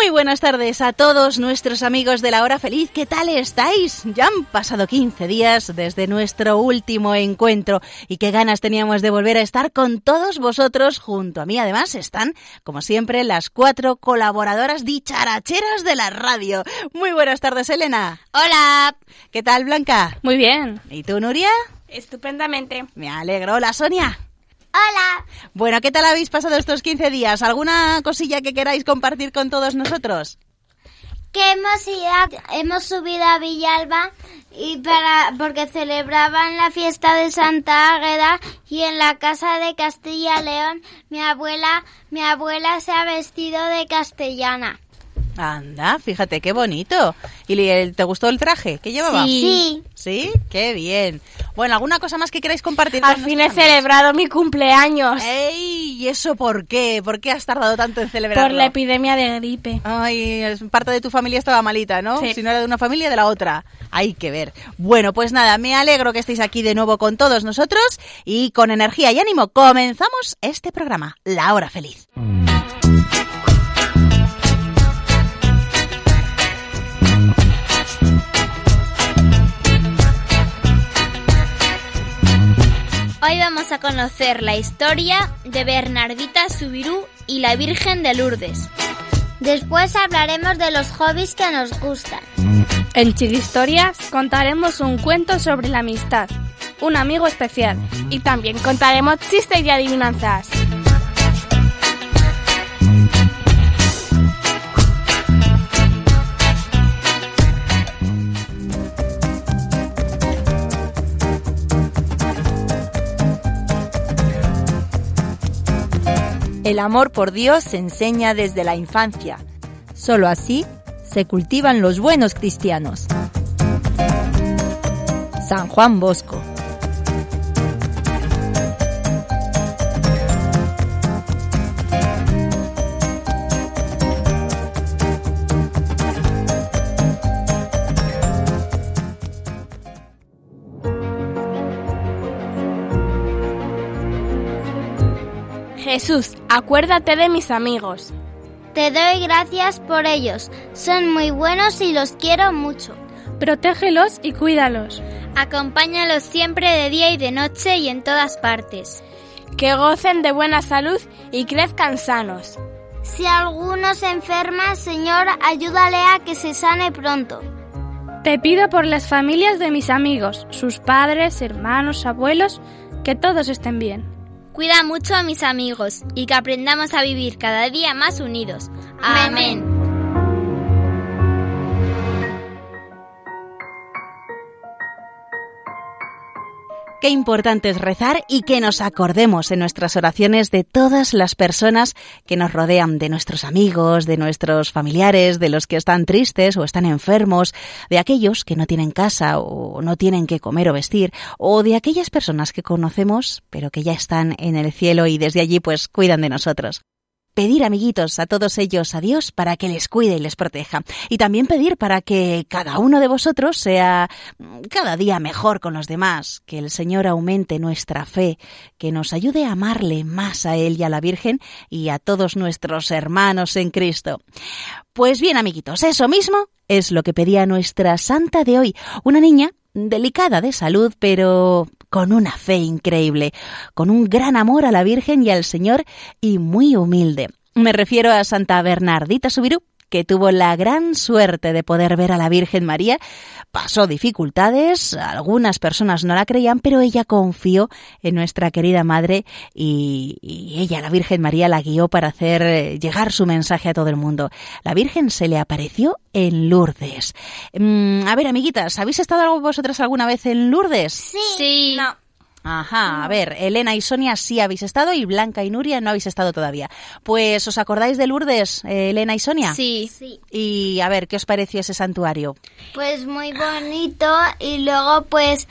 Muy buenas tardes a todos nuestros amigos de la hora feliz. ¿Qué tal estáis? Ya han pasado 15 días desde nuestro último encuentro y qué ganas teníamos de volver a estar con todos vosotros. Junto a mí además están, como siempre, las cuatro colaboradoras dicharacheras de la radio. Muy buenas tardes, Elena. Hola. ¿Qué tal, Blanca? Muy bien. ¿Y tú, Nuria? Estupendamente. Me alegro. Hola, Sonia. Hola. Bueno, ¿qué tal habéis pasado estos 15 días? ¿Alguna cosilla que queráis compartir con todos nosotros? Que hemos ido, hemos subido a Villalba y para porque celebraban la fiesta de Santa Águeda y en la casa de Castilla León mi abuela mi abuela se ha vestido de castellana. Anda, fíjate qué bonito. ¿Y te gustó el traje que llevaba? Sí. ¿Sí? Qué bien. Bueno, ¿alguna cosa más que queráis compartir? Al con fin he amigos? celebrado mi cumpleaños ¡Ey! ¿Y eso por qué? ¿Por qué has tardado tanto en celebrarlo? por la epidemia de gripe. Ay, parte de tu familia estaba malita, ¿no? Sí. Si no era de una familia, de la otra. Hay que ver. Bueno, pues nada, me alegro que estéis aquí de nuevo con todos nosotros y con energía y ánimo comenzamos este programa, La Hora Feliz. Hoy vamos a conocer la historia de Bernardita Subirú y la Virgen de Lourdes. Después hablaremos de los hobbies que nos gustan. En Historias contaremos un cuento sobre la amistad, un amigo especial. Y también contaremos chistes y adivinanzas. El amor por Dios se enseña desde la infancia. Solo así se cultivan los buenos cristianos. San Juan Bosco. Jesús, acuérdate de mis amigos. Te doy gracias por ellos. Son muy buenos y los quiero mucho. Protégelos y cuídalos. Acompáñalos siempre de día y de noche y en todas partes. Que gocen de buena salud y crezcan sanos. Si alguno se enferma, Señor, ayúdale a que se sane pronto. Te pido por las familias de mis amigos, sus padres, hermanos, abuelos, que todos estén bien. Cuida mucho a mis amigos y que aprendamos a vivir cada día más unidos. Amén. Qué importante es rezar y que nos acordemos en nuestras oraciones de todas las personas que nos rodean, de nuestros amigos, de nuestros familiares, de los que están tristes o están enfermos, de aquellos que no tienen casa o no tienen que comer o vestir, o de aquellas personas que conocemos pero que ya están en el cielo y desde allí pues cuidan de nosotros. Pedir, amiguitos, a todos ellos a Dios para que les cuide y les proteja. Y también pedir para que cada uno de vosotros sea mm, cada día mejor con los demás, que el Señor aumente nuestra fe, que nos ayude a amarle más a Él y a la Virgen y a todos nuestros hermanos en Cristo. Pues bien, amiguitos, eso mismo es lo que pedía nuestra santa de hoy, una niña delicada de salud, pero con una fe increíble, con un gran amor a la Virgen y al Señor y muy humilde. Me refiero a Santa Bernardita Subirú, que tuvo la gran suerte de poder ver a la Virgen María, pasó dificultades, algunas personas no la creían, pero ella confió en nuestra querida madre y, y ella, la Virgen María, la guió para hacer eh, llegar su mensaje a todo el mundo. La Virgen se le apareció en Lourdes. Mm, a ver, amiguitas, ¿habéis estado vosotras alguna vez en Lourdes? Sí. Ajá, a ver, Elena y Sonia sí habéis estado y Blanca y Nuria no habéis estado todavía. Pues, ¿os acordáis de Lourdes, eh, Elena y Sonia? Sí. Sí. Y a ver, ¿qué os pareció ese santuario? Pues muy bonito y luego pues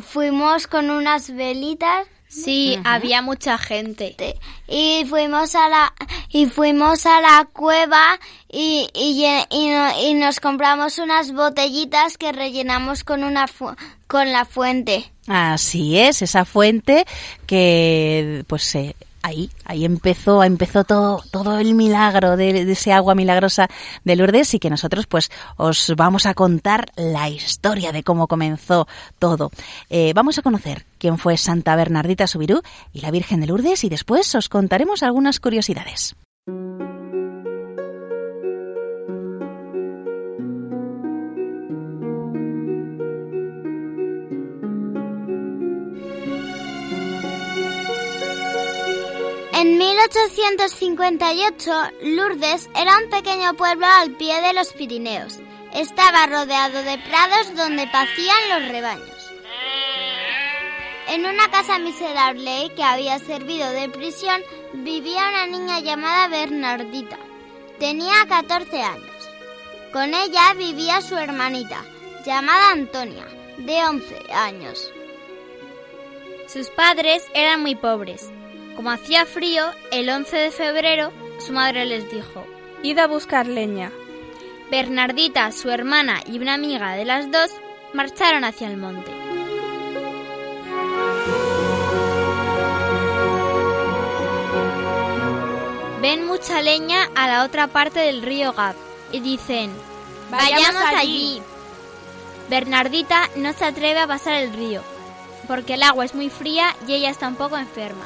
fuimos con unas velitas Sí, había mucha gente. te- y fuimos a la y fuimos a la cueva y, y, lle- y no- y nos compramos unas botellitas que rellenamos con una fu- con la fuente. Así es, esa fuente que, pues, eh, ahí, ahí empezó, empezó todo, todo el milagro de, de ese agua milagrosa de Lourdes y que nosotros, pues, os vamos a contar la historia de cómo comenzó todo. Eh, vamos a conocer quién fue Santa Bernardita Subirú y la Virgen de Lourdes y después os contaremos algunas curiosidades. En 1858, Lourdes era un pequeño pueblo al pie de los Pirineos. Estaba rodeado de prados donde pacían los rebaños. En una casa miserable que había servido de prisión vivía una niña llamada Bernardita. Tenía 14 años. Con ella vivía su hermanita, llamada Antonia, de 11 años. Sus padres eran muy pobres. Como hacía frío, el 11 de febrero su madre les dijo, Id a buscar leña. Bernardita, su hermana y una amiga de las dos marcharon hacia el monte. Ven mucha leña a la otra parte del río Gab y dicen, Vayamos allí". Bernardita no se atreve a pasar el río, porque el agua es muy fría y ella está un poco enferma.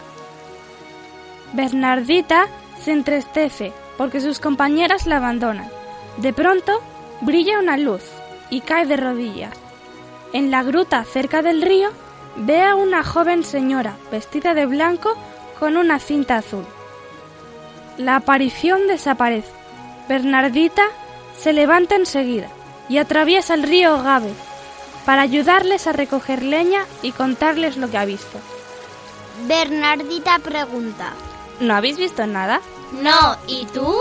Bernardita se entristece porque sus compañeras la abandonan. De pronto brilla una luz y cae de rodillas. En la gruta cerca del río ve a una joven señora vestida de blanco con una cinta azul. La aparición desaparece. Bernardita se levanta enseguida y atraviesa el río Gabe para ayudarles a recoger leña y contarles lo que ha visto. Bernardita pregunta. ¿No habéis visto nada? No, ¿y tú?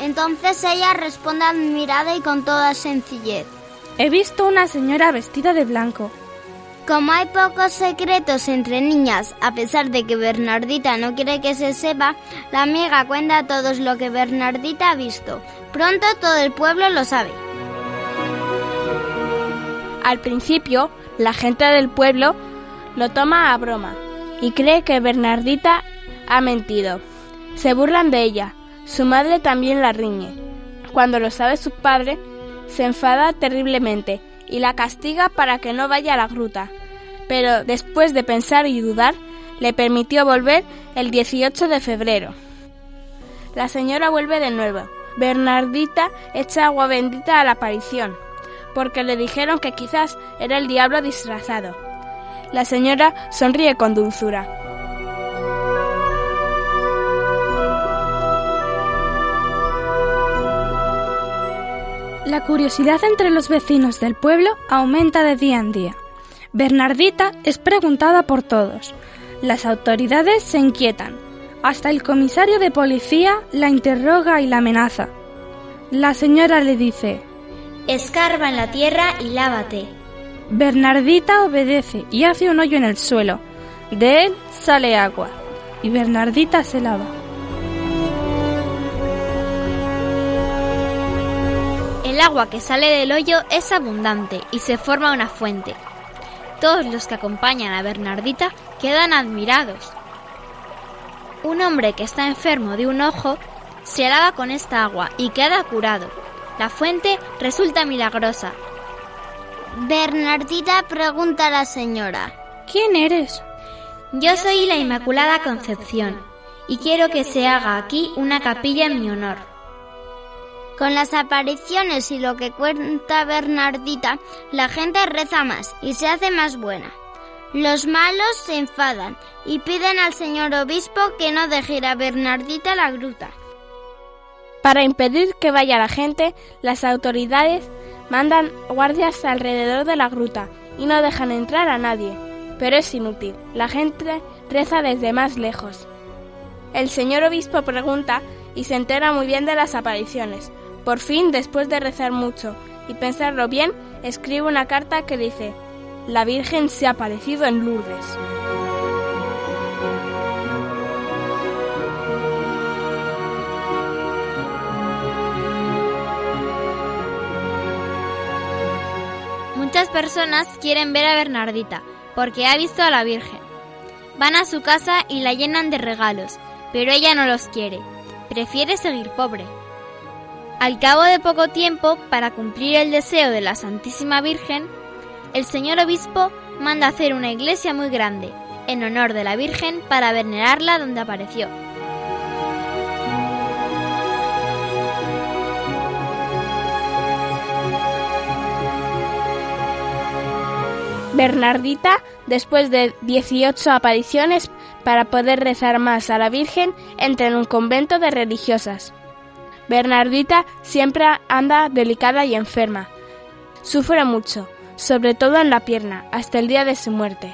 Entonces ella responde admirada y con toda sencillez. He visto una señora vestida de blanco. Como hay pocos secretos entre niñas, a pesar de que Bernardita no quiere que se sepa, la amiga cuenta a todos lo que Bernardita ha visto. Pronto todo el pueblo lo sabe. Al principio, la gente del pueblo lo toma a broma y cree que Bernardita ha mentido. Se burlan de ella. Su madre también la riñe. Cuando lo sabe su padre, se enfada terriblemente y la castiga para que no vaya a la gruta. Pero después de pensar y dudar, le permitió volver el 18 de febrero. La señora vuelve de nuevo. Bernardita echa agua bendita a la aparición, porque le dijeron que quizás era el diablo disfrazado. La señora sonríe con dulzura. La curiosidad entre los vecinos del pueblo aumenta de día en día. Bernardita es preguntada por todos. Las autoridades se inquietan. Hasta el comisario de policía la interroga y la amenaza. La señora le dice, Escarba en la tierra y lávate. Bernardita obedece y hace un hoyo en el suelo. De él sale agua. Y Bernardita se lava. El agua que sale del hoyo es abundante y se forma una fuente. Todos los que acompañan a Bernardita quedan admirados. Un hombre que está enfermo de un ojo se lava con esta agua y queda curado. La fuente resulta milagrosa. Bernardita pregunta a la señora. ¿Quién eres? Yo soy la Inmaculada Concepción y quiero que se haga aquí una capilla en mi honor. Con las apariciones y lo que cuenta Bernardita, la gente reza más y se hace más buena. Los malos se enfadan y piden al señor obispo que no deje a Bernardita la gruta. Para impedir que vaya la gente, las autoridades mandan guardias alrededor de la gruta y no dejan entrar a nadie. Pero es inútil, la gente reza desde más lejos. El señor obispo pregunta y se entera muy bien de las apariciones. Por fin, después de rezar mucho y pensarlo bien, escribe una carta que dice, La Virgen se ha aparecido en Lourdes. Muchas personas quieren ver a Bernardita porque ha visto a la Virgen. Van a su casa y la llenan de regalos, pero ella no los quiere. Prefiere seguir pobre. Al cabo de poco tiempo, para cumplir el deseo de la Santísima Virgen, el señor obispo manda hacer una iglesia muy grande, en honor de la Virgen, para venerarla donde apareció. Bernardita, después de 18 apariciones para poder rezar más a la Virgen, entra en un convento de religiosas. Bernardita siempre anda delicada y enferma. Sufre mucho, sobre todo en la pierna, hasta el día de su muerte.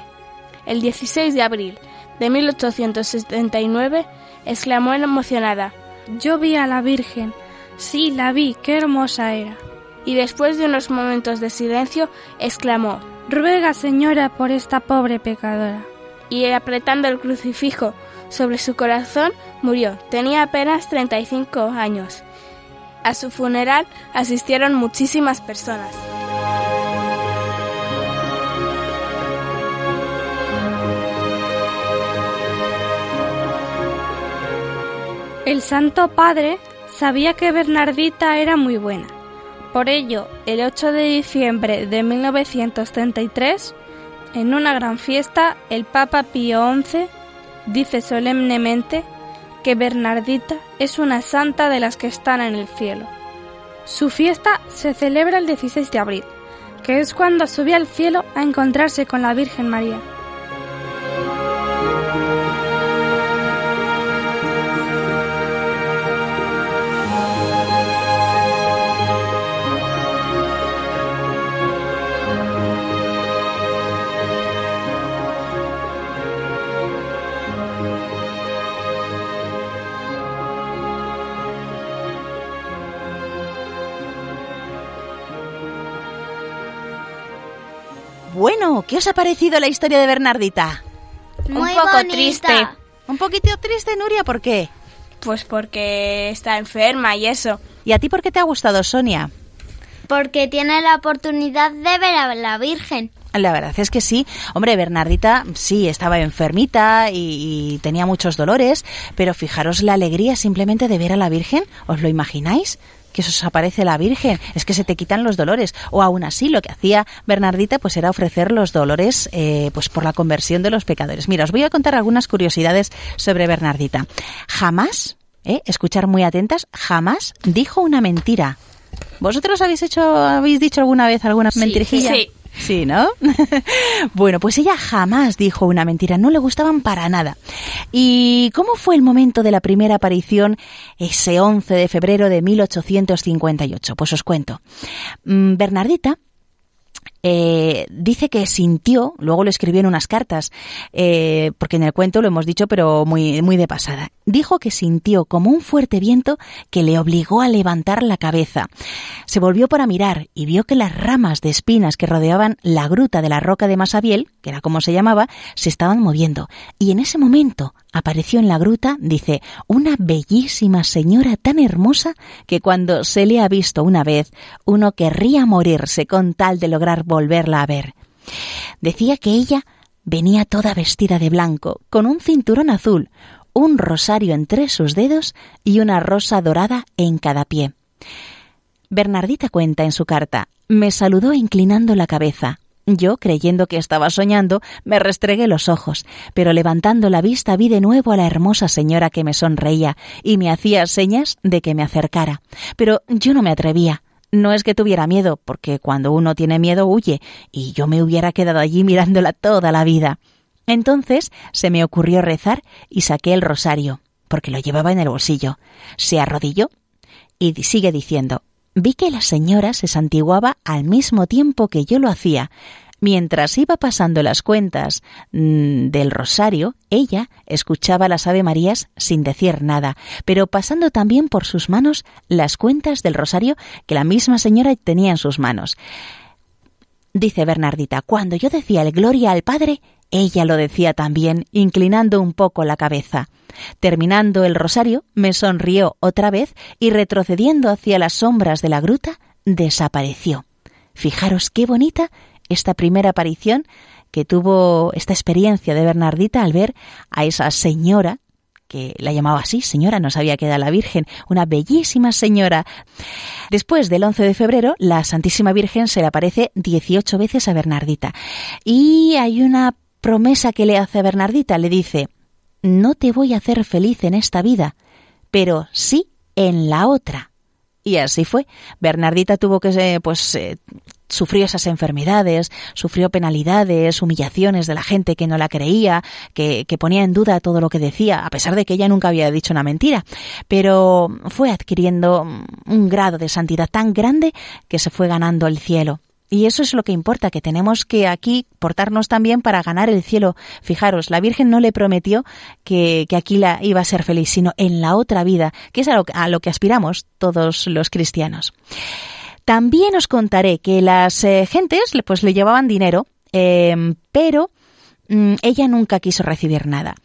El 16 de abril de 1879, exclamó emocionada, Yo vi a la Virgen. Sí, la vi, qué hermosa era. y después de unos momentos de silencio, exclamó, Ruega, señora, por esta pobre pecadora. y apretando el crucifijo sobre su corazón, murió. Tenía apenas 35 años. A su funeral asistieron muchísimas personas. El Santo Padre sabía que Bernardita era muy buena. Por ello, el 8 de diciembre de 1933, en una gran fiesta, el Papa Pío XI dice solemnemente que Bernardita es una santa de las que están en el cielo. Su fiesta se celebra el 16 de abril, que es cuando sube al cielo a encontrarse con la Virgen María. Bueno, ¿qué os ha parecido la historia de Bernardita? Muy un poco bonita. triste. Un poquito triste, Nuria, ¿por qué? Pues porque está enferma y eso. ¿Y a ti por qué te ha gustado, Sonia? Porque tiene la oportunidad de ver a la Virgen. La verdad es que sí. Hombre, Bernardita sí estaba enfermita y, y tenía muchos dolores, pero fijaros la alegría simplemente de ver a la Virgen. ¿Os lo imagináis? Que se os aparece la Virgen, es que se te quitan los dolores. O aún así, lo que hacía Bernardita pues era ofrecer los dolores eh, pues por la conversión de los pecadores. Mira, os voy a contar algunas curiosidades sobre Bernardita. Jamás, eh, escuchar muy atentas, jamás dijo una mentira. ¿Vosotros habéis hecho, habéis dicho alguna vez alguna mentirijilla? sí. Sí, ¿no? bueno, pues ella jamás dijo una mentira, no le gustaban para nada. ¿Y cómo fue el momento de la primera aparición ese 11 de febrero de 1858? Pues os cuento. Mm, Bernardita eh, dice que sintió, luego lo escribió en unas cartas, eh, porque en el cuento lo hemos dicho, pero muy, muy de pasada. Dijo que sintió como un fuerte viento que le obligó a levantar la cabeza. Se volvió para mirar y vio que las ramas de espinas que rodeaban la gruta de la roca de Masabiel, que era como se llamaba, se estaban moviendo. Y en ese momento apareció en la gruta, dice, una bellísima señora tan hermosa que cuando se le ha visto una vez, uno querría morirse con tal de lograr volverla a ver. Decía que ella venía toda vestida de blanco, con un cinturón azul, un rosario entre sus dedos y una rosa dorada en cada pie. Bernardita cuenta en su carta, me saludó inclinando la cabeza. Yo, creyendo que estaba soñando, me restregué los ojos, pero levantando la vista vi de nuevo a la hermosa señora que me sonreía y me hacía señas de que me acercara. Pero yo no me atrevía. No es que tuviera miedo, porque cuando uno tiene miedo huye, y yo me hubiera quedado allí mirándola toda la vida. Entonces se me ocurrió rezar y saqué el rosario, porque lo llevaba en el bolsillo. Se arrodilló y sigue diciendo Vi que la señora se santiguaba al mismo tiempo que yo lo hacía. Mientras iba pasando las cuentas mm, del rosario, ella escuchaba las Ave Marías sin decir nada, pero pasando también por sus manos las cuentas del rosario que la misma señora tenía en sus manos. Dice Bernardita, cuando yo decía el Gloria al Padre, ella lo decía también, inclinando un poco la cabeza. Terminando el rosario, me sonrió otra vez y retrocediendo hacia las sombras de la gruta, desapareció. Fijaros qué bonita esta primera aparición que tuvo esta experiencia de Bernardita al ver a esa señora que la llamaba así, señora, no sabía que era la Virgen, una bellísima señora. Después del 11 de febrero, la Santísima Virgen se le aparece 18 veces a Bernardita. Y hay una promesa que le hace a Bernardita, le dice, no te voy a hacer feliz en esta vida, pero sí en la otra. Y así fue. Bernardita tuvo que, eh, pues, eh, sufrió esas enfermedades, sufrió penalidades, humillaciones de la gente que no la creía, que, que, ponía en duda todo lo que decía, a pesar de que ella nunca había dicho una mentira. Pero fue adquiriendo un grado de santidad tan grande que se fue ganando el cielo. Y eso es lo que importa, que tenemos que aquí portarnos también para ganar el cielo. Fijaros, la Virgen no le prometió que, que aquí la iba a ser feliz, sino en la otra vida, que es a lo, que aspiramos todos los cristianos. También os contaré que las eh, gentes pues le llevaban dinero, eh, pero mm, ella nunca quiso recibir nada.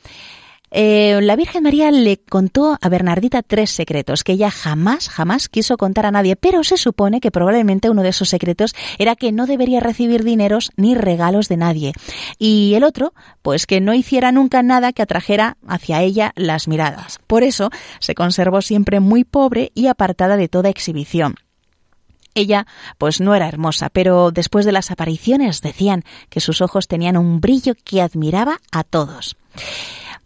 Eh, la Virgen María le contó a Bernardita tres secretos que ella jamás, jamás quiso contar a nadie, pero se supone que probablemente uno de esos secretos era que no debería recibir dineros ni regalos de nadie. Y el otro, pues que no hiciera nunca nada que atrajera hacia ella las miradas. Por eso se conservó siempre muy pobre y apartada de toda exhibición. Ella, pues no era hermosa, pero después de las apariciones decían que sus ojos tenían un brillo que admiraba a todos.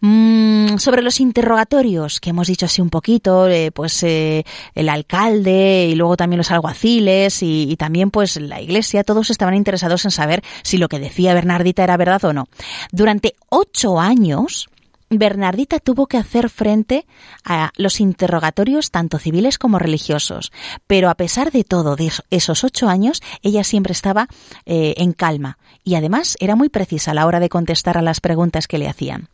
Mm, sobre los interrogatorios, que hemos dicho así un poquito, eh, pues eh, el alcalde y luego también los alguaciles y, también pues la iglesia, todos estaban interesados en saber si lo que decía Bernardita era verdad o no. Durante ocho años, Bernardita tuvo que hacer frente a los interrogatorios tanto civiles como religiosos, pero a pesar de todo, de esos ocho años, ella siempre estaba eh, en calma y además era muy precisa a la hora de contestar a las preguntas que le hacían.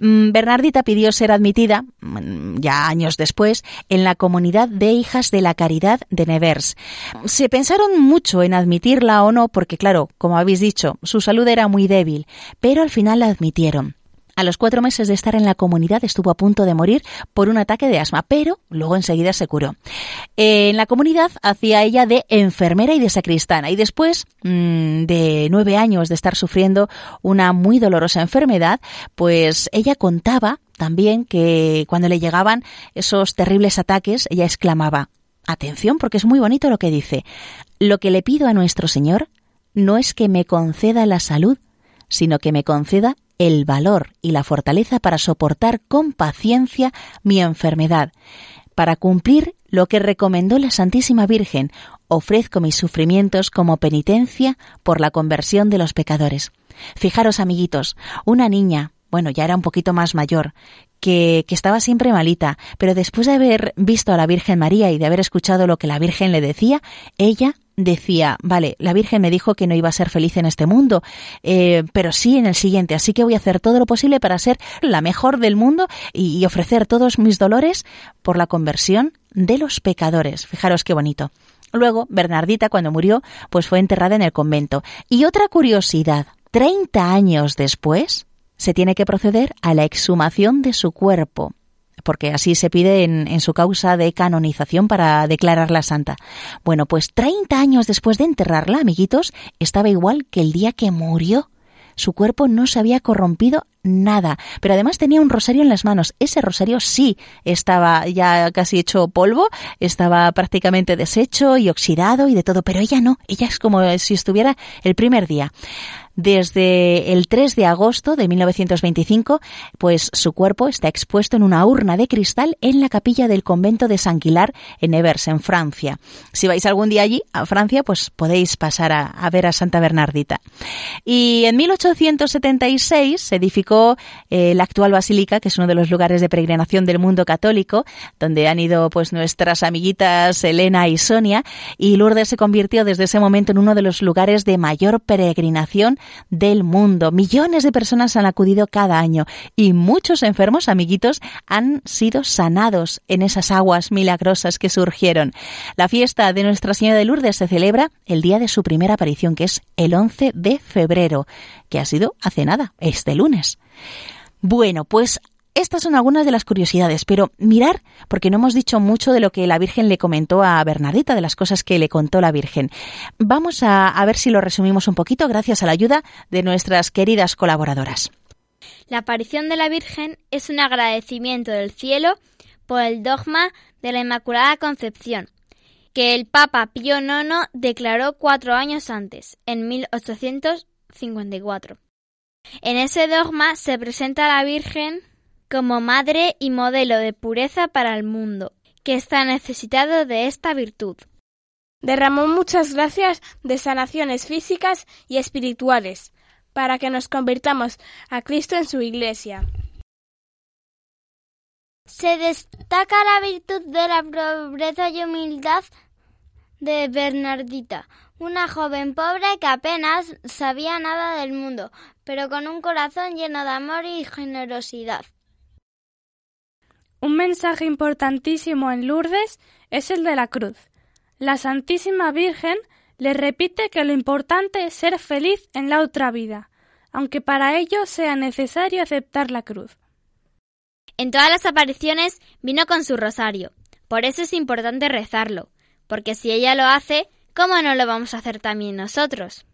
Mm, Bernardita pidió ser admitida, mm, ya años después, en la comunidad de hijas de la caridad de Nevers. Se pensaron mucho en admitirla o no, porque claro, como habéis dicho, su salud era muy débil, pero al final la admitieron. A los cuatro meses de estar en la comunidad estuvo a punto de morir por un ataque de asma, pero luego enseguida se curó. En la comunidad hacía ella de enfermera y de sacristana y después mmm, de nueve años de estar sufriendo una muy dolorosa enfermedad, pues ella contaba también que cuando le llegaban esos terribles ataques, ella exclamaba, atención porque es muy bonito lo que dice, lo que le pido a nuestro Señor no es que me conceda la salud, sino que me conceda el valor y la fortaleza para soportar con paciencia mi enfermedad. Para cumplir lo que recomendó la Santísima Virgen, ofrezco mis sufrimientos como penitencia por la conversión de los pecadores. Fijaros, amiguitos, una niña, bueno, ya era un poquito más mayor, que, que, estaba siempre malita, pero después de haber visto a la Virgen María y de haber escuchado lo que la Virgen le decía, ella decía, vale, la Virgen me dijo que no iba a ser feliz en este mundo, eh, pero sí en el siguiente, así que voy a hacer todo lo posible para ser la mejor del mundo y, y ofrecer todos mis dolores por la conversión de los pecadores. Fijaros qué bonito. Luego, Bernardita, cuando murió, pues fue enterrada en el convento. Y otra curiosidad, 30 años después, se tiene que proceder a la exhumación de su cuerpo porque así se pide en, en, su causa de canonización para declararla santa. Bueno, pues 30 años después de enterrarla, amiguitos, estaba igual que el día que murió. Su cuerpo no se había corrompido nada. Pero además tenía un rosario en las manos. Ese rosario sí estaba ya casi hecho polvo, estaba prácticamente deshecho y oxidado y de todo, pero ella no. Ella es como si estuviera el primer día. Desde el 3 de agosto de 1925, pues su cuerpo está expuesto en una urna de cristal en la capilla del convento de San Quilar en Evers, en Francia. Si vais algún día allí, a Francia, pues podéis pasar a, ver a Santa Bernardita. Y en 1876 se edificó eh, la actual basílica, que es uno de los lugares de peregrinación del mundo católico, donde han ido pues nuestras amiguitas Elena y Sonia, y Lourdes se convirtió desde ese momento en uno de los lugares de mayor peregrinación del mundo. Millones de personas han acudido cada año y muchos enfermos, amiguitos, han sido sanados en esas aguas milagrosas que surgieron. La fiesta de Nuestra Señora de Lourdes se celebra el día de su primera aparición, que es el 11 de febrero, que ha sido hace nada, este lunes. Bueno, pues estas son algunas de las curiosidades, pero mirar, porque no hemos dicho mucho de lo que la Virgen le comentó a Bernardita, de las cosas que le contó la Virgen. Vamos a, ver si lo resumimos un poquito gracias a la ayuda de nuestras queridas colaboradoras. La aparición de la Virgen es un agradecimiento del cielo por el dogma de la Inmaculada Concepción, que el Papa Pío IX declaró cuatro años antes, en 1854. En ese dogma se presenta a la Virgen como madre y modelo de pureza para el mundo, que está necesitado de esta virtud. Derramó muchas gracias de sanaciones físicas y espirituales, para que nos convirtamos a Cristo en su iglesia. Se destaca la virtud de la pobreza y humildad de Bernardita, una joven pobre que apenas sabía nada del mundo, pero con un corazón lleno de amor y generosidad. Un mensaje importantísimo en Lourdes es el de la cruz. La Santísima Virgen le repite que lo importante es ser feliz en la otra vida, aunque para ello sea necesario aceptar la cruz. En todas las apariciones vino con su rosario, por eso es importante rezarlo, porque si ella lo hace, ¿cómo no lo vamos a hacer también nosotros?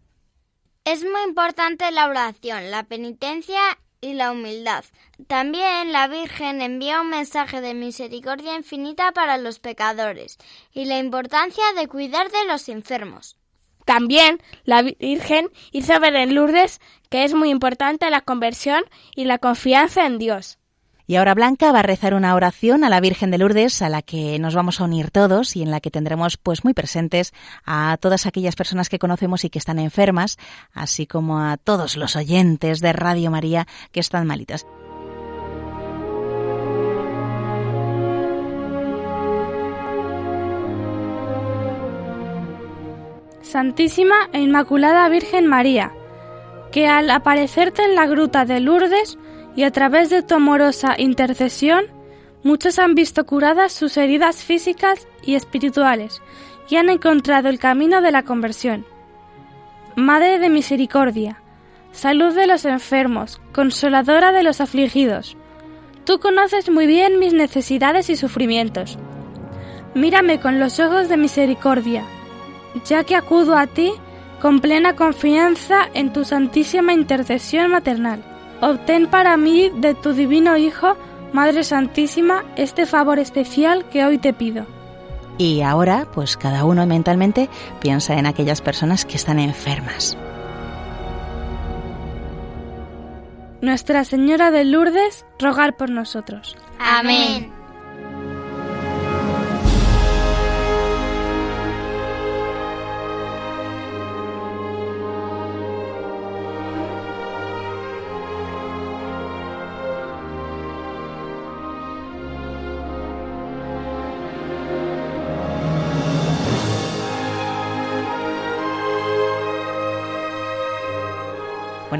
Es muy importante la oración, la penitencia y la humildad. También la Virgen envía un mensaje de misericordia infinita para los pecadores y la importancia de cuidar de los enfermos. También la Virgen hizo ver en Lourdes que es muy importante la conversión y la confianza en Dios. Y ahora Blanca va a rezar una oración a la Virgen de Lourdes a la que nos vamos a unir todos y en la que tendremos pues muy presentes a todas aquellas personas que conocemos y que están enfermas, así como a todos los oyentes de Radio María que están malitas. Santísima e Inmaculada Virgen María, que al aparecerte en la gruta de Lourdes y a través de tu amorosa intercesión, muchos han visto curadas sus heridas físicas y espirituales y han encontrado el camino de la conversión. Madre de misericordia, salud de los enfermos, consoladora de los afligidos, tú conoces muy bien mis necesidades y sufrimientos. Mírame con los ojos de misericordia, ya que acudo a ti con plena confianza en tu santísima intercesión maternal. Obtén para mí de tu divino Hijo, Madre Santísima, este favor especial que hoy te pido. Y ahora, pues cada uno mentalmente piensa en aquellas personas que están enfermas. Nuestra Señora de Lourdes, rogar por nosotros. Amén.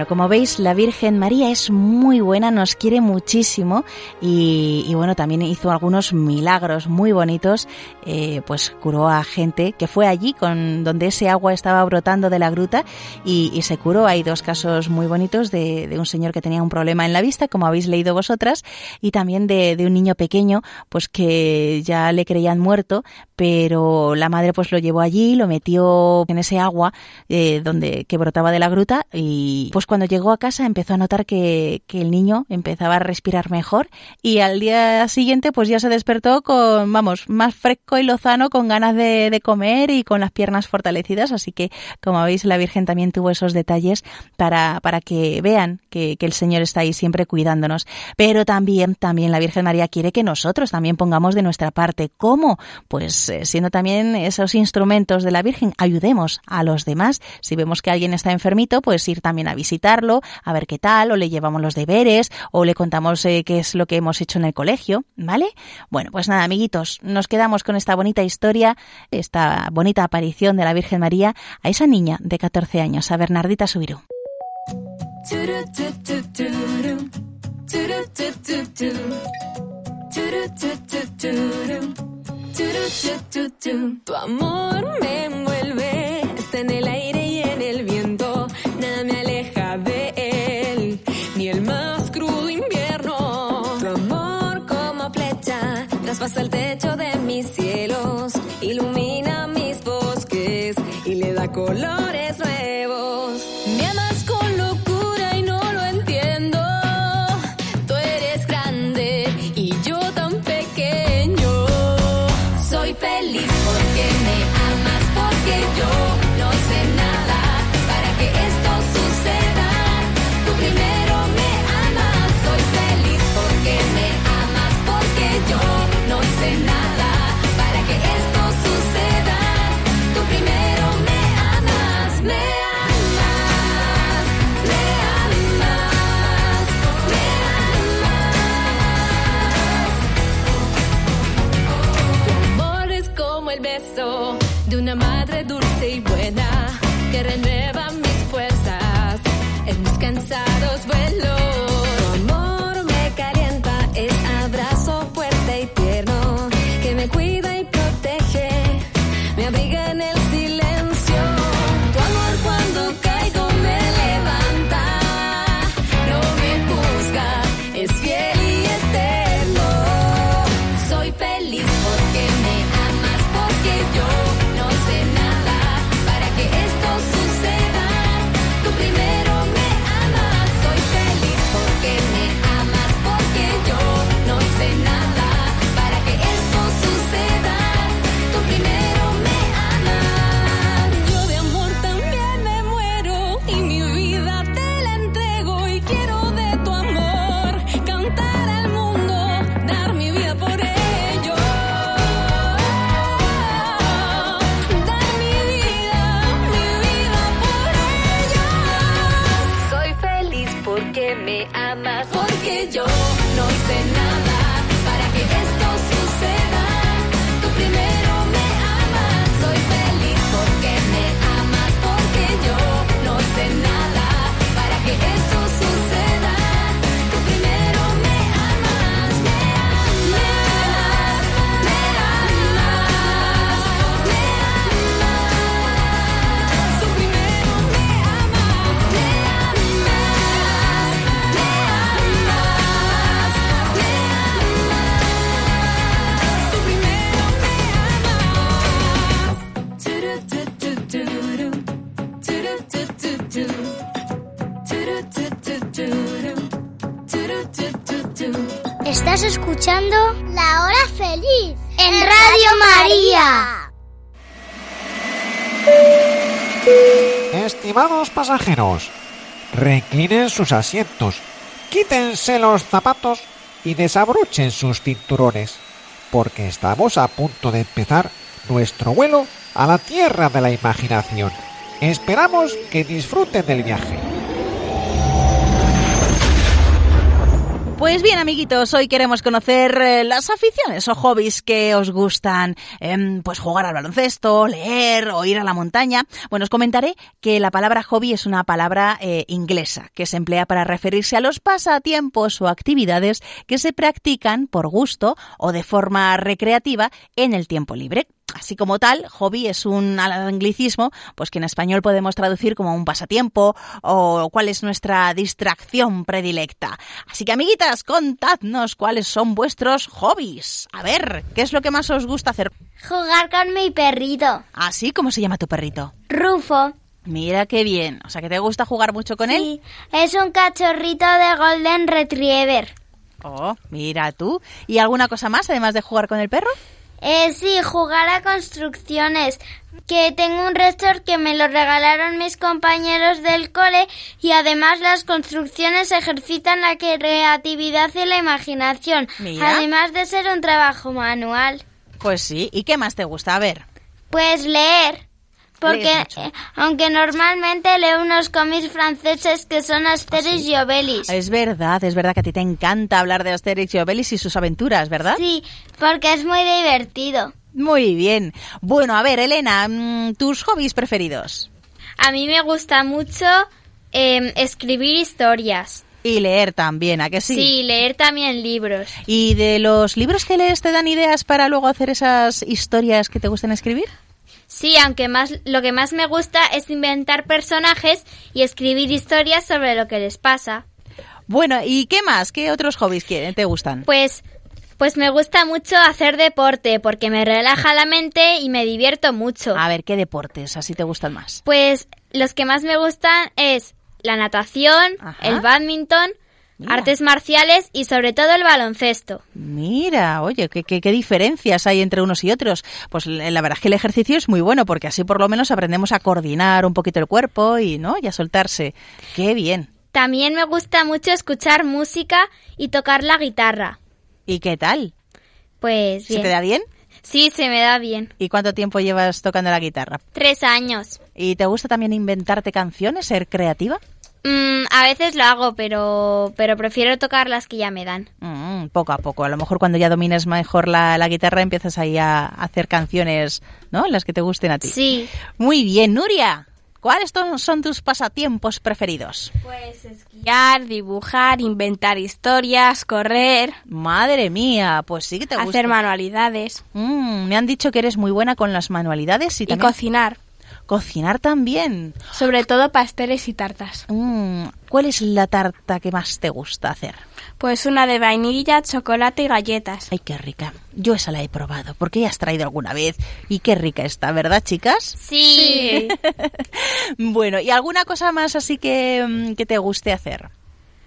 Como veis, la Virgen María es muy buena, nos quiere muchísimo y, bueno, también hizo algunos milagros muy bonitos, eh, pues curó a gente que fue allí con donde ese agua estaba brotando de la gruta y, se curó. Hay dos casos muy bonitos de, un señor que tenía un problema en la vista, como habéis leído vosotras, y también de, un niño pequeño, pues que ya le creían muerto, pero la madre pues lo llevó allí, lo metió en ese agua eh, donde que brotaba de la gruta y pues llegó a casa empezó a notar que, el niño empezaba a respirar mejor y al día siguiente pues ya se despertó con, vamos, más fresco y lozano, con ganas de, comer y con las piernas fortalecidas. Así que, como veis, la Virgen también tuvo esos detalles para, para que vean que, el Señor está ahí siempre cuidándonos. Pero también, también la Virgen María quiere que nosotros también pongamos de nuestra parte. ¿Cómo? Pues eh, siendo también esos instrumentos de la Virgen, ayudemos a los demás. Si vemos que alguien está enfermito, pues ir también a a ver qué tal, o le llevamos los deberes, o le contamos eh, qué es lo que hemos hecho en el colegio, ¿vale? Bueno, pues nada, amiguitos, nos quedamos con esta bonita historia, esta bonita aparición de la Virgen María a esa niña de 14 años, a Bernardita Subirú. Tu amor me envuelve, que renueva Estimados pasajeros, reclinen sus asientos, quítense los zapatos y desabrochen sus cinturones, porque estamos a punto de empezar nuestro vuelo a la tierra de la imaginación. Esperamos que disfruten del viaje. Pues bien, amiguitos, hoy queremos conocer eh, las aficiones o hobbies que os gustan. Em, pues jugar al baloncesto, leer o ir a la montaña. Bueno, os comentaré que la palabra hobby es una palabra eh, inglesa que se emplea para referirse a los pasatiempos o actividades que se practican por gusto o de forma recreativa en el tiempo libre. Así como tal, hobby es un anglicismo, pues que en español podemos traducir como un pasatiempo o cuál es nuestra distracción predilecta. Así que, amiguitas, contadnos cuáles son vuestros hobbies. A ver, ¿qué es lo que más os gusta hacer? Jugar con mi perrito. Así, ¿cómo se llama tu perrito? Rufo. Mira qué bien. O sea, que te gusta jugar mucho con él. Sí, es un cachorrito de Golden Retriever. Oh, mira tú. ¿Y alguna cosa más además de jugar con el perro? Eh, sí, jugar a construcciones. Que tengo un restor que me lo regalaron mis compañeros del cole y además las construcciones ejercitan la creatividad y la imaginación, Mira. además de ser un trabajo manual. Pues sí. ¿Y qué más te gusta? A ver. Pues leer. Porque eh, aunque normalmente leo unos cómics franceses que son Asterix y Obelix. Es verdad, es verdad que a ti te encanta hablar de Asterix y Obelix y sus aventuras, ¿verdad? Sí, porque es muy divertido. Muy bien. Bueno, a ver, Elena, mm, tus hobbies preferidos. A mí me gusta mucho em, escribir historias. Y leer también, ¿a que sí? Sí, leer también libros. ¿Y de los libros que lees te dan ideas para luego hacer esas historias que te gusten escribir? Sí, aunque más lo que más me gusta es inventar personajes y escribir historias sobre lo que les pasa. Bueno, ¿y qué más? ¿Qué otros hobbies quieren- te gustan? Pues pues me gusta mucho hacer deporte porque me relaja la mente y me divierto mucho. A ver, ¿qué deportes así te gustan más? Pues los que más me gustan es la natación, Ajá. el badminton, Mira. artes marciales y sobre todo el baloncesto. Mira, oye, ¿qué, qué, qué diferencias hay entre unos y otros. Pues la verdad es que el ejercicio es muy bueno porque así por lo menos aprendemos a coordinar un poquito el cuerpo y, ¿no? y a soltarse. Qué bien. También me gusta mucho escuchar música y tocar la guitarra. ¿Y qué tal? Pues ¿Se bien. te da bien? Sí, se me da bien. ¿Y cuánto tiempo llevas tocando la guitarra? Tres años. ¿Y te gusta también inventarte canciones, ser creativa? Mm, a veces lo hago, pero, pero prefiero tocar las que ya me dan. Mm, poco a poco. A lo mejor cuando ya domines mejor la, la guitarra empiezas ahí a hacer canciones, ¿no? Las que te gusten a ti. Sí. Muy bien, Nuria. ¿Cuáles son tus pasatiempos preferidos? Pues esquiar, dibujar, inventar historias, correr, Madre mía, pues sí que te gusta. hacer manualidades Mm, me han dicho que eres muy buena con las manualidades y, y también cocinar. Cocinar también. Sobre todo pasteles y tartas. Mm, ¿Cuál es la tarta que más te gusta hacer? Pues una de vainilla, chocolate y galletas. Ay, qué rica. Yo esa la he probado porque ya has traído alguna vez y qué rica está, ¿verdad, chicas? Sí. Bueno, ¿y alguna cosa más así que, mm, que te guste hacer?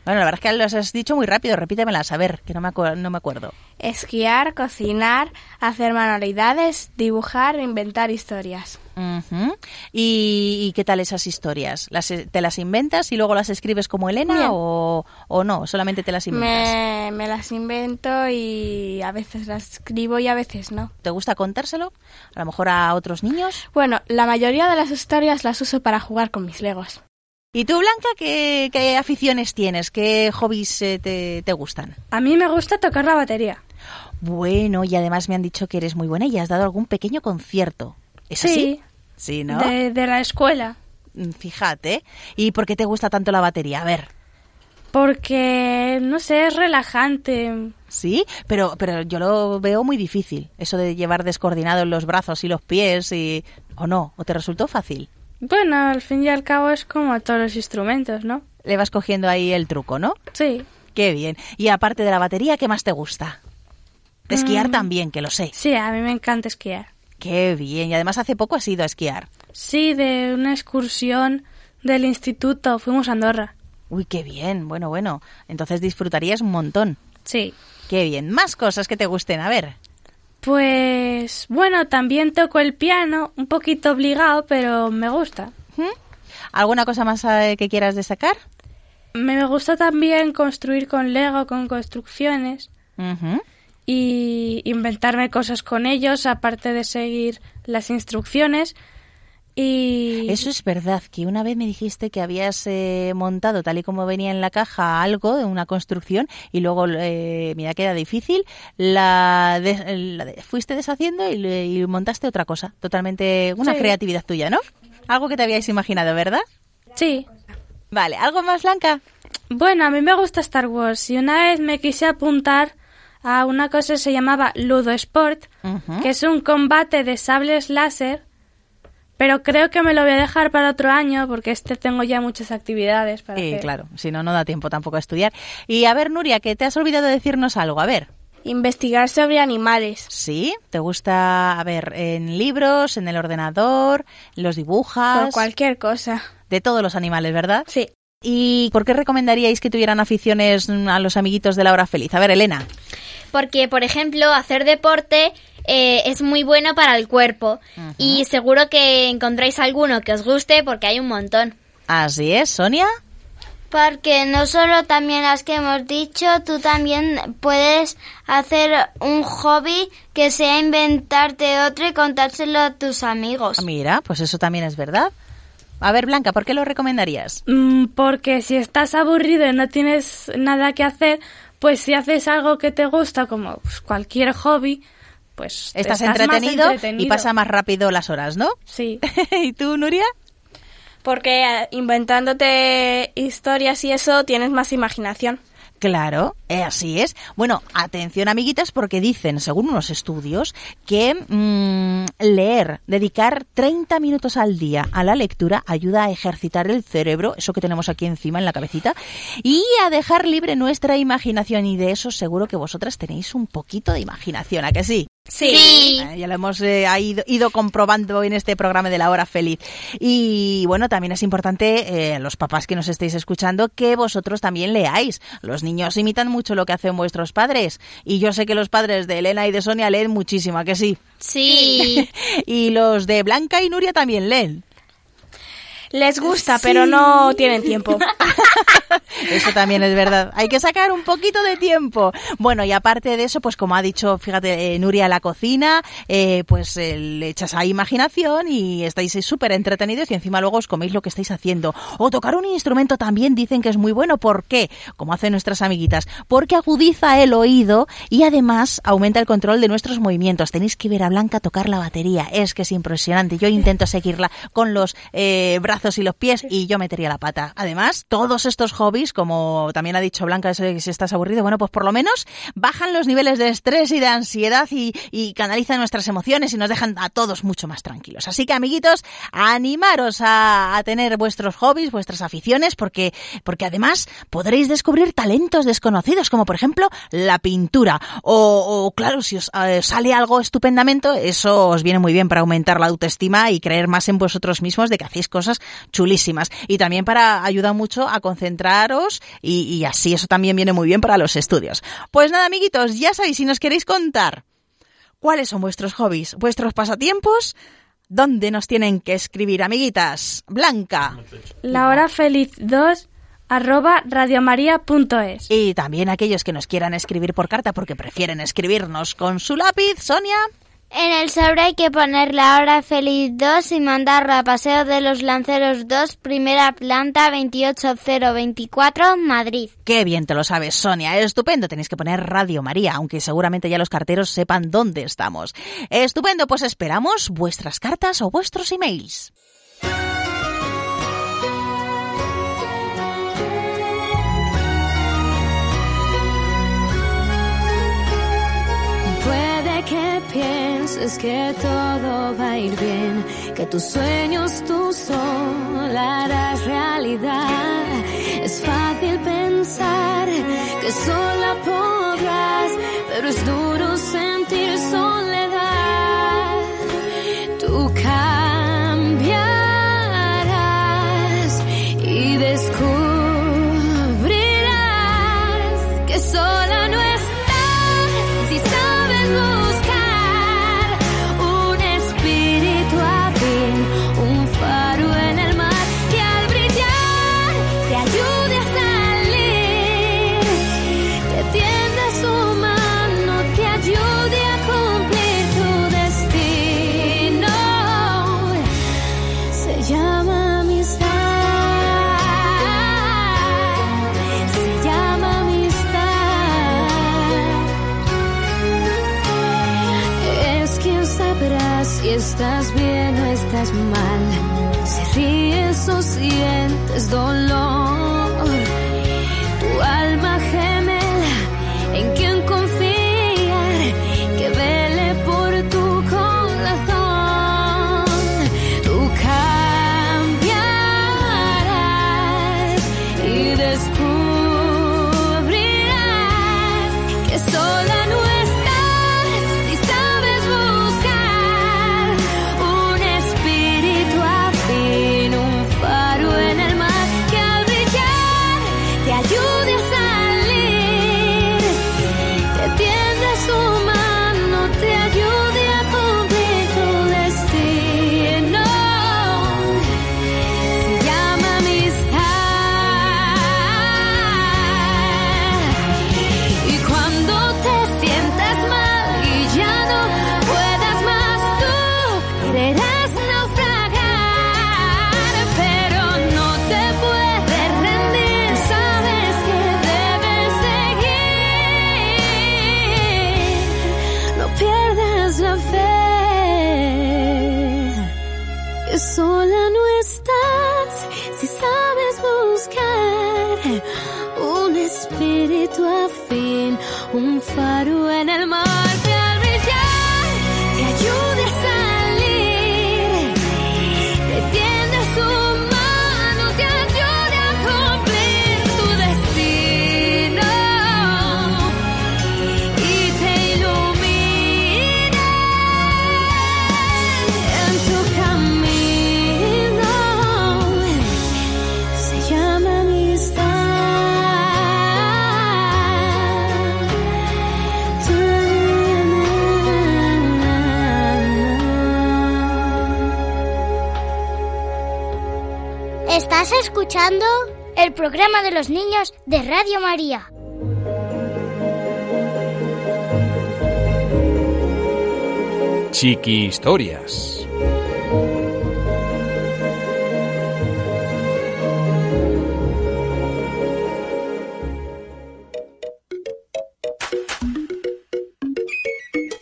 Bueno, la verdad es que las has dicho muy rápido, repítemelas, a ver, que no me, no me acuerdo. Esquiar, cocinar, hacer manualidades, dibujar e inventar historias. ¿Y, y qué tal esas historias? ¿Las, eh, ¿Te las inventas y luego las escribes como Elena o, o no? Solamente te las inventas. Me, me las invento y a veces las escribo y a veces no. ¿Te gusta contárselo? A lo mejor a otros niños. Bueno, la mayoría de las historias las uso para jugar con mis legos. ¿Y tú, Blanca, qué, qué aficiones tienes? ¿Qué hobbies eh, te, te gustan? A mí me gusta tocar la batería. Bueno, y además me han dicho que eres muy buena y has dado algún pequeño concierto. ¿Es Sí. así? Sí, ¿no? De, de la escuela. Mm, Fíjate. ¿Y por qué te gusta tanto la batería? A ver. Porque, no sé, es relajante. Sí, pero, pero yo lo veo muy difícil. Eso de llevar descoordinados los brazos y los pies y... ¿O no? ¿O te resultó fácil? Bueno, al fin y al cabo es como todos los instrumentos, ¿no? Le vas cogiendo ahí el truco, ¿no? Sí. Qué bien. Y aparte de la batería, ¿qué más te gusta? De esquiar Mm. también, que lo sé. Sí, a mí me encanta esquiar. Qué bien. Y además hace poco has ido a esquiar. Sí, de una excursión del instituto fuimos a Andorra. Uy, qué bien. Bueno, bueno. Entonces disfrutarías un montón. Sí. Qué bien. Más cosas que te gusten. A ver. Pues bueno, también toco el piano, un poquito obligado, pero me gusta. ¿Alguna cosa más eh, que quieras destacar? Me gusta también construir con Lego, con construcciones y inventarme cosas con ellos, aparte de seguir las instrucciones. Y Eso es verdad, que una vez me dijiste que habías eh, montado tal y como venía en la caja algo de una construcción y luego, eh, mira que era difícil, la, de- la de- fuiste deshaciendo y, le- y montaste otra cosa, totalmente una Sí. creatividad tuya, ¿no? Algo que te habíais imaginado, ¿verdad? sí. Vale, ¿algo más, Blanca? Bueno, a mí me gusta Star Wars y una vez me quise apuntar a una cosa que se llamaba Ludo Sport, que es un combate de sables láser, pero creo que me lo voy a dejar para otro año porque este tengo ya muchas actividades para Sí, hacer. claro, si no, no da tiempo tampoco a estudiar. Y a ver, Nuria, que te has olvidado de decirnos algo, a ver. Investigar sobre animales. ¿Sí? ¿Te gusta, a ver, en libros, en el ordenador, los dibujas? Por cualquier cosa. De todos los animales, ¿verdad? Sí. ¿Y por qué recomendaríais que tuvieran aficiones a los amiguitos de la hora feliz? A ver, Elena. Porque, por ejemplo, hacer deporte eh, es muy bueno para el cuerpo. Y seguro que encontráis alguno que os guste porque hay un montón. Así es, Sonia. Porque no solo también las que hemos dicho, tú también puedes hacer un hobby que sea inventarte otro y contárselo a tus amigos. Mira, pues eso también es verdad. A ver, Blanca, ¿por qué lo recomendarías? Mm, porque si estás aburrido y no tienes nada que hacer, pues si haces algo que te gusta, como pues, cualquier hobby, pues Estás, más entretenido, y pasa más rápido las horas, ¿no? Sí. ¿Y tú, Nuria? Porque eh, inventándote historias y eso tienes más imaginación. Claro, eh, así es. Bueno, atención amiguitas porque dicen, según unos estudios, que mm, leer, dedicar 30 minutos al día a la lectura ayuda a ejercitar el cerebro, eso que tenemos aquí encima en la cabecita, y a dejar libre nuestra imaginación. Y de eso seguro que vosotras tenéis un poquito de imaginación, ¿a que sí? Sí. Eh, Ya lo hemos eh, ido comprobando en este programa de la hora feliz. Y bueno, también es importante, eh, los papás que nos estéis escuchando, que vosotros también leáis. Los niños imitan mucho lo que hacen vuestros padres. Y yo sé que los padres de Elena y de Sonia leen muchísimo, ¿a que sí? Sí. y los de Blanca y Nuria también leen. Les gusta, pero no tienen tiempo. Eso también es verdad. Hay que sacar un poquito de tiempo. Bueno, y aparte de eso, pues como ha dicho, fíjate, eh, Nuria, la cocina, eh, pues eh, le echas ahí imaginación y estáis eh, súper entretenidos y encima luego os coméis lo que estáis haciendo. O tocar un instrumento también dicen que es muy bueno. ¿Por qué? Como hacen nuestras amiguitas. Porque agudiza el oído y además aumenta el control de nuestros movimientos. Tenéis que ver a Blanca tocar la batería. Es que es impresionante. Yo intento seguirla con los eh, brazos y los pies y yo metería la pata. Además, todos estos hobbies, como también ha dicho Blanca, eso de que si estás aburrido, bueno, pues por lo menos bajan los niveles de estrés y de ansiedad y, y canalizan nuestras emociones y nos dejan a todos mucho más tranquilos. Así que, amiguitos, animaros a, a tener vuestros hobbies, vuestras aficiones, porque, porque además podréis descubrir talentos desconocidos, como por ejemplo la pintura. O, o, claro, si os eh, sale algo estupendamente, eso os viene muy bien para aumentar la autoestima y creer más en vosotros mismos de que hacéis cosas chulísimas. Y también para ayudar mucho a concentraros y, y así eso también viene muy bien para los estudios. Pues nada, amiguitos, ya sabéis, si nos queréis contar cuáles son vuestros hobbies, vuestros pasatiempos, ¿dónde nos tienen que escribir, amiguitas? Blanca. La hora feliz 2 arroba radiomaria.es. Y también aquellos que nos quieran escribir por carta porque prefieren escribirnos con su lápiz, Sonia. En el sobre hay que poner la hora feliz 2 y mandarlo a Paseo de los Lanceros 2, primera planta 28024, Madrid. Qué bien te lo sabes, Sonia. Estupendo. Tenéis que poner Radio María, aunque seguramente ya los carteros sepan dónde estamos. Estupendo, pues esperamos vuestras cartas o vuestros emails. Pienses que todo va a ir bien, que tus sueños tú sola harás realidad. Es fácil pensar que sola podrás, pero es duro sentir soledad. Estás bien o estás mal, si ríes o sientes dolor. alma. Escuchando el programa de los niños de Radio María. Chiqui Historias.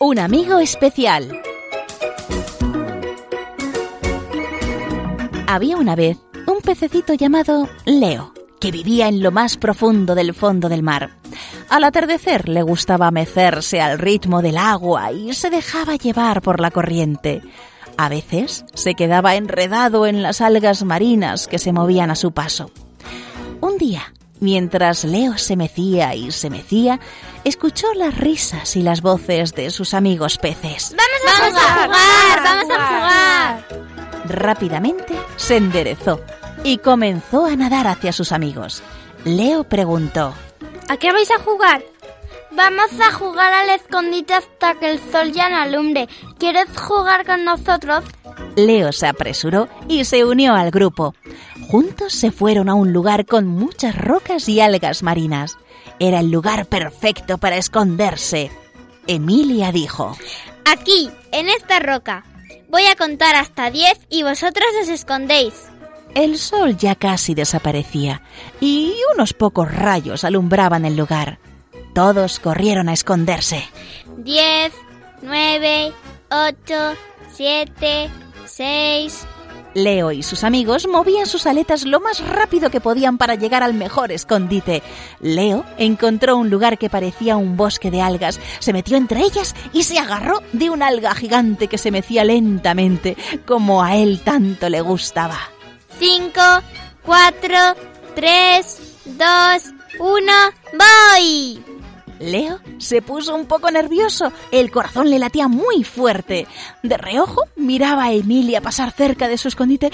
Un amigo especial. Había una vez pececito llamado Leo, que vivía en lo más profundo del fondo del mar. Al atardecer le gustaba mecerse al ritmo del agua y se dejaba llevar por la corriente. A veces se quedaba enredado en las algas marinas que se movían a su paso. Un día, mientras Leo se mecía y se mecía, escuchó las risas y las voces de sus amigos peces. ¡Vamos a jugar! ¡Vamos a jugar! Rápidamente se enderezó y comenzó a nadar hacia sus amigos. Leo preguntó. ¿A qué vais a jugar? Vamos a jugar al escondite hasta que el sol ya no alumbre. ¿Quieres jugar con nosotros? Leo se apresuró y se unió al grupo. Juntos se fueron a un lugar con muchas rocas y algas marinas. Era el lugar perfecto para esconderse. Emilia dijo. Aquí, en esta roca. Voy a contar hasta 10 y vosotros os escondéis. El sol ya casi desaparecía y unos pocos rayos alumbraban el lugar. Todos corrieron a esconderse. 10, 9, 8, 7, 6. Leo y sus amigos movían sus aletas lo más rápido que podían para llegar al mejor escondite. Leo encontró un lugar que parecía un bosque de algas, se metió entre ellas y se agarró de una alga gigante que se mecía lentamente, como a él tanto le gustaba. 5, 4, 3, 2, 1, voy. Leo se puso un poco nervioso, el corazón le latía muy fuerte. De reojo miraba a Emilia pasar cerca de su escondite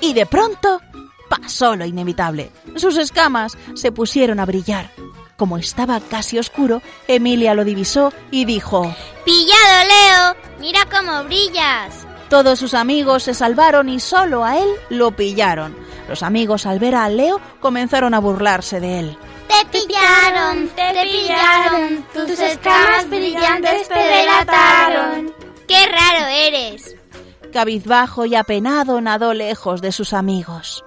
y de pronto pasó lo inevitable. Sus escamas se pusieron a brillar. Como estaba casi oscuro, Emilia lo divisó y dijo ¡Pillado, Leo! ¡Mira cómo brillas! Todos sus amigos se salvaron y solo a él lo pillaron. Los amigos al ver a Leo comenzaron a burlarse de él. Te pillaron, te pillaron, tus escamas brillantes te delataron. ¡Qué raro eres! Cabizbajo y apenado nadó lejos de sus amigos.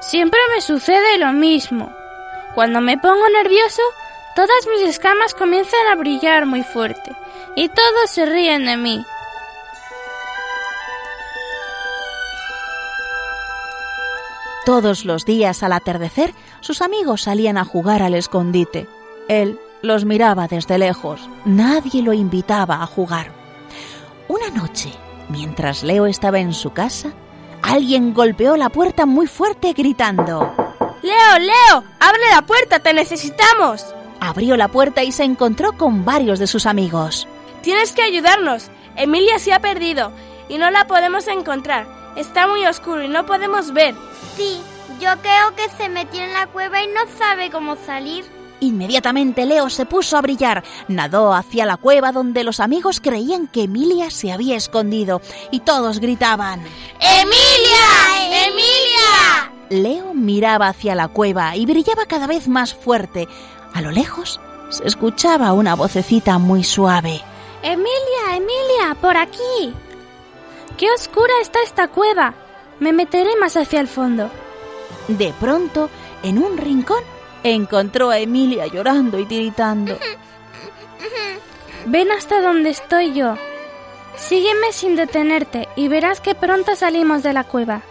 Siempre me sucede lo mismo. Cuando me pongo nervioso, todas mis escamas comienzan a brillar muy fuerte y todos se ríen de mí. Todos los días al atardecer, sus amigos salían a jugar al escondite. Él los miraba desde lejos. Nadie lo invitaba a jugar. Una noche, mientras Leo estaba en su casa, alguien golpeó la puerta muy fuerte gritando. Leo, Leo, abre la puerta, te necesitamos. Abrió la puerta y se encontró con varios de sus amigos. Tienes que ayudarnos. Emilia se ha perdido y no la podemos encontrar. Está muy oscuro y no podemos ver. Sí, yo creo que se metió en la cueva y no sabe cómo salir. Inmediatamente Leo se puso a brillar, nadó hacia la cueva donde los amigos creían que Emilia se había escondido y todos gritaban ¡Emilia! ¡Emilia! Leo miraba hacia la cueva y brillaba cada vez más fuerte. A lo lejos se escuchaba una vocecita muy suave. Emilia, Emilia, por aquí. ¡Qué oscura está esta cueva! Me meteré más hacia el fondo. De pronto, en un rincón, encontró a Emilia llorando y tiritando. Ven hasta donde estoy yo. Sígueme sin detenerte y verás que pronto salimos de la cueva.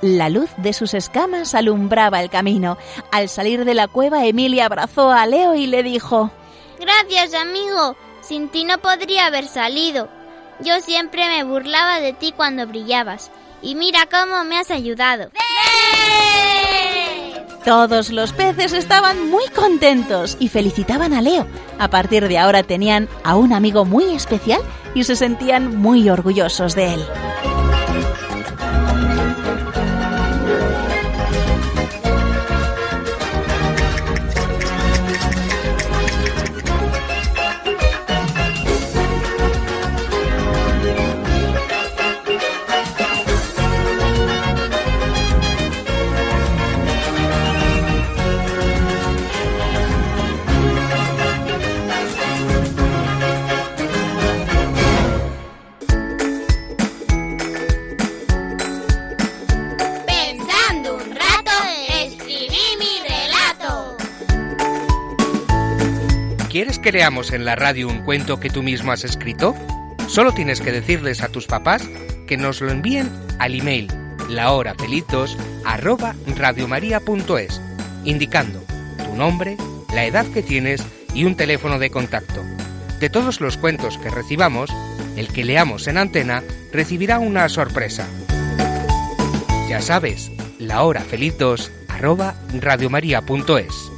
La luz de sus escamas alumbraba el camino. Al salir de la cueva, Emilia abrazó a Leo y le dijo Gracias, amigo. Sin ti no podría haber salido. Yo siempre me burlaba de ti cuando brillabas. Y mira cómo me has ayudado. Todos los peces estaban muy contentos y felicitaban a Leo. A partir de ahora tenían a un amigo muy especial y se sentían muy orgullosos de él. Que leamos en la radio un cuento que tú mismo has escrito? Solo tienes que decirles a tus papás que nos lo envíen al email lahorafelitos@radiomaria.es, indicando tu nombre, la edad que tienes y un teléfono de contacto. De todos los cuentos que recibamos, el que leamos en antena recibirá una sorpresa. Ya sabes, lahorafelitos@radiomaria.es.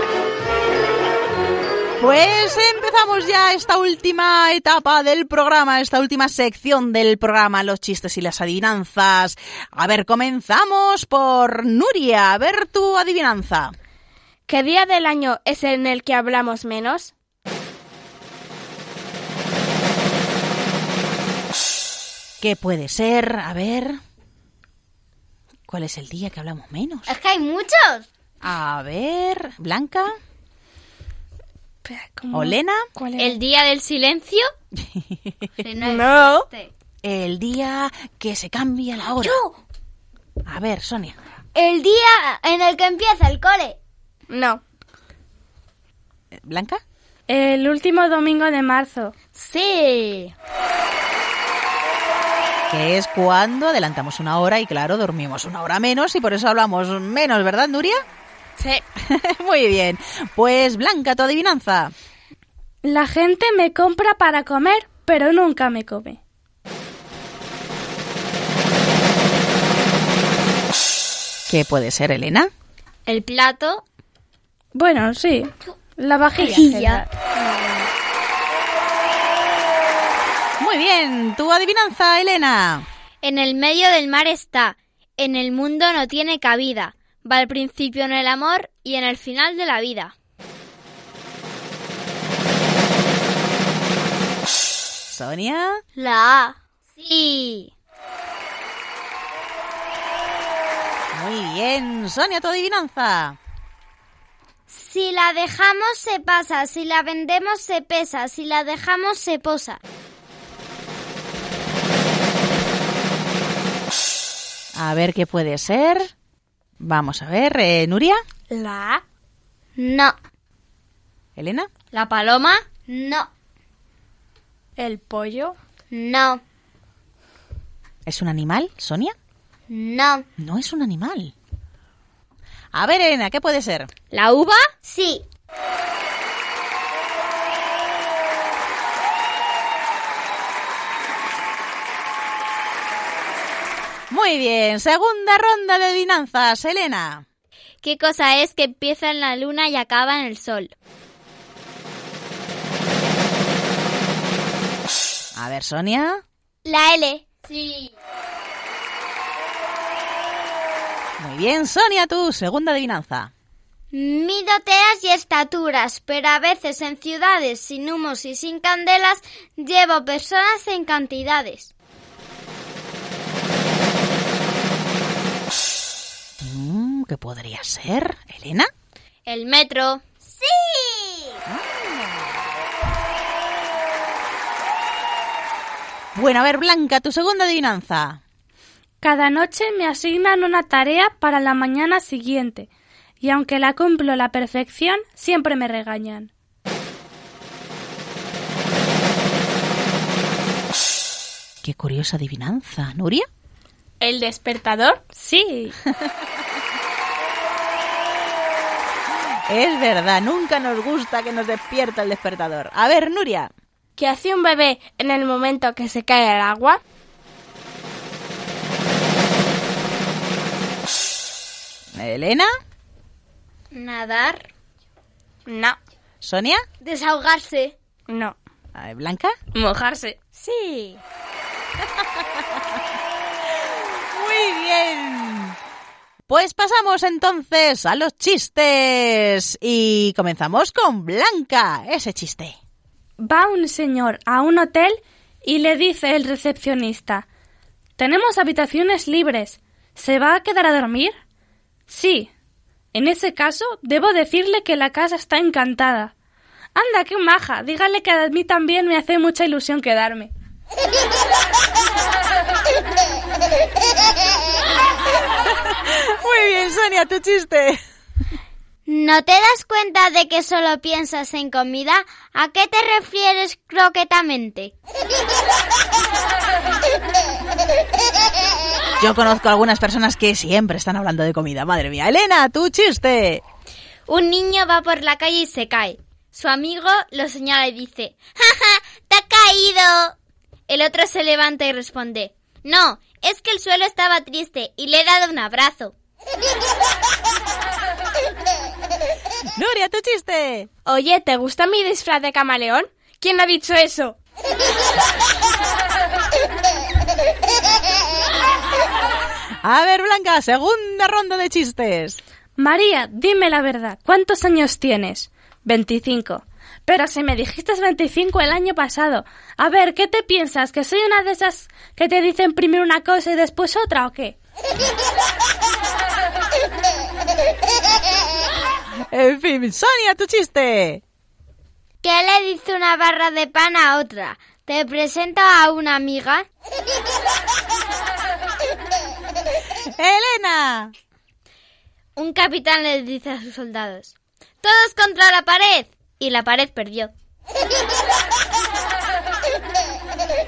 Pues empezamos ya esta última etapa del programa, esta última sección del programa, los chistes y las adivinanzas. A ver, comenzamos por Nuria. A ver tu adivinanza. ¿Qué día del año es en el que hablamos menos? ¿Qué puede ser? A ver. ¿Cuál es el día que hablamos menos? Es que hay muchos. A ver, Blanca. ¿Cómo? ¿O Lena? ¿Cuál era? ¿El día del silencio? No. El día que se cambia la hora. Yo. A ver, Sonia. El día en el que empieza el cole. No. ¿Blanca? El último domingo de marzo. Sí. Que es cuando adelantamos una hora y claro, dormimos una hora menos y por eso hablamos menos, ¿verdad, Nuria? Sí. Muy bien. Pues Blanca, tu adivinanza. La gente me compra para comer, pero nunca me come. ¿Qué puede ser, Elena? El plato. Bueno, sí. La vajilla. Muy bien. Tu adivinanza, Elena. En el medio del mar está. En el mundo no tiene cabida. Va al principio en el amor y en el final de la vida. Sonia. La A. Sí. Muy bien. Sonia, tu adivinanza. Si la dejamos se pasa, si la vendemos se pesa, si la dejamos se posa. A ver qué puede ser. Vamos a ver, eh, Nuria. La. No, Elena. La paloma. no, El pollo. no, ¿Es un animal, Sonia? no. No es un animal. A ver, Elena, ¿qué puede ser? La uva. Sí, Muy bien, segunda ronda de adivinanzas, Elena. ¿Qué cosa es que empieza en la luna y acaba en el sol? A ver, Sonia. la L. Sí. Muy bien, Sonia, tu segunda adivinanza. Mido teas y estaturas, pero a veces en ciudades sin humos y sin candelas llevo personas en cantidades. ¿Qué podría ser? ¿Elena? El metro. ¡Sí! Bueno, a ver, Blanca, tu segunda adivinanza. Cada noche me asignan una tarea para la mañana siguiente, y aunque la cumplo a la perfección, siempre me regañan. Qué curiosa adivinanza. ¿Nuria? ¿El despertador? Sí, Es verdad, nunca nos gusta que nos despierta el despertador. A ver, Nuria. ¿Qué hace un bebé en el momento que se cae al agua? ¿Elena? Nadar. No, ¿Sonia? Desahogarse. no. ¿Blanca? Mojarse. sí. Muy bien. Pues pasamos entonces a los chistes. Y comenzamos con Blanca, ese chiste. Va un señor a un hotel y le dice el recepcionista, tenemos habitaciones libres. ¿Se va a quedar a dormir? Sí. En ese caso, debo decirle que la casa está encantada. Anda, qué maja. Dígale que a mí también me hace mucha ilusión quedarme. Muy bien, Sonia, tu chiste. ¿No te das cuenta de que solo piensas en comida? ¿A qué te refieres croquetamente? Yo conozco a algunas personas que siempre están hablando de comida. Madre mía. Elena, tu chiste. Un niño va por la calle y se cae. Su amigo lo señala y dice, ¡Jaja! ¡Te ha caído! El otro se levanta y responde, No, es que el suelo estaba triste y le he dado un abrazo. Nuria, tu chiste. Oye, ¿te gusta mi disfraz de camaleón? ¿Quién ha dicho eso? A ver, Blanca, segunda ronda de chistes. María, dime la verdad. ¿Cuántos años tienes? 25. Pero si me dijiste 25 el año pasado. A ver, ¿qué te piensas? ¿Que soy una de esas que te dicen primero una cosa y después otra o qué? En fin, Sonia, tu chiste. ¿Qué le dice una barra de pan a otra? ¿Te presento a una amiga? Elena. Un capitán le dice a sus soldados, Todos contra la pared. Y la pared perdió.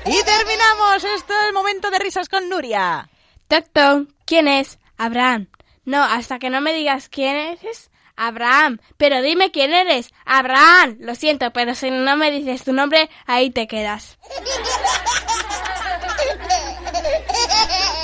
Y terminamos. Esto es el momento de risas con Nuria. Toc, toc. ¿Quién es? Abraham. No, hasta que no me digas quién eres, Abraham. Pero dime quién eres. Abraham. Lo siento, pero si no me dices tu nombre, ahí te quedas.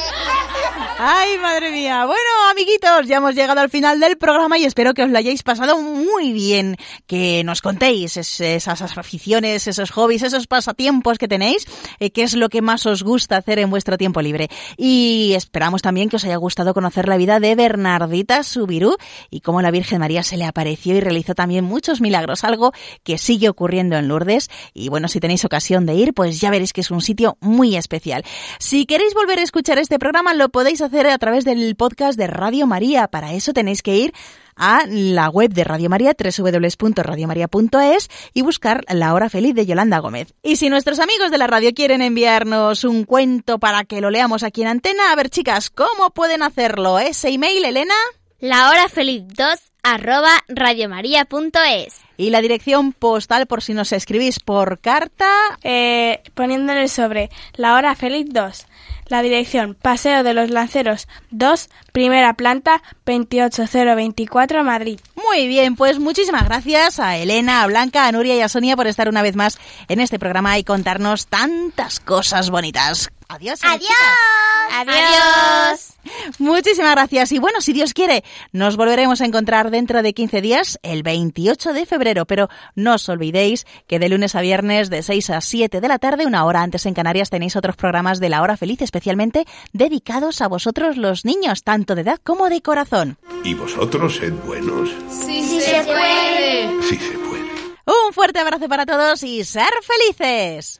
Ay, madre mía. Bueno, amiguitos, ya hemos llegado al final del programa y espero que os lo hayáis pasado muy bien. Que nos contéis es- esas aficiones, esos hobbies, esos pasatiempos que tenéis, eh, qué es lo que más os gusta hacer en vuestro tiempo libre. Y esperamos también que os haya gustado conocer la vida de Bernardita Subirú y cómo la Virgen María se le apareció y realizó también muchos milagros, algo que sigue ocurriendo en Lourdes. Y bueno, si tenéis ocasión de ir, pues ya veréis que es un sitio muy especial. Si queréis volver a escuchar este programa, lo podéis hacer a través del podcast de Radio María. Para eso tenéis que ir a la web de Radio María, www.radiomaria.es y buscar La Hora Feliz de Yolanda Gómez. Y si nuestros amigos de la radio quieren enviarnos un cuento para que lo leamos aquí en antena, a ver chicas, ¿cómo pueden hacerlo? Ese email, Elena. La hora feliz 2 arroba radiomaria.es. Y la dirección postal por si nos escribís por carta. Eh, poniéndole sobre la hora feliz 2. La dirección Paseo de los Lanceros 2, primera planta, 28024 Madrid. Muy bien, pues muchísimas gracias a Elena, a Blanca, a Nuria y a Sonia por estar una vez más en este programa y contarnos tantas cosas bonitas. Adiós. Adiós. Adiós. Muchísimas gracias. Y bueno, si Dios quiere, nos volveremos a encontrar dentro de 15 días, el 28 de febrero. Pero no os olvidéis que de lunes a viernes, de 6 a 7 de la tarde, una hora antes en Canarias, tenéis otros programas de la hora feliz, especialmente dedicados a vosotros los niños, tanto de edad como de corazón. ¿Y vosotros sed buenos? Sí, se puede. Sí se puede. Un fuerte abrazo para todos y ser felices.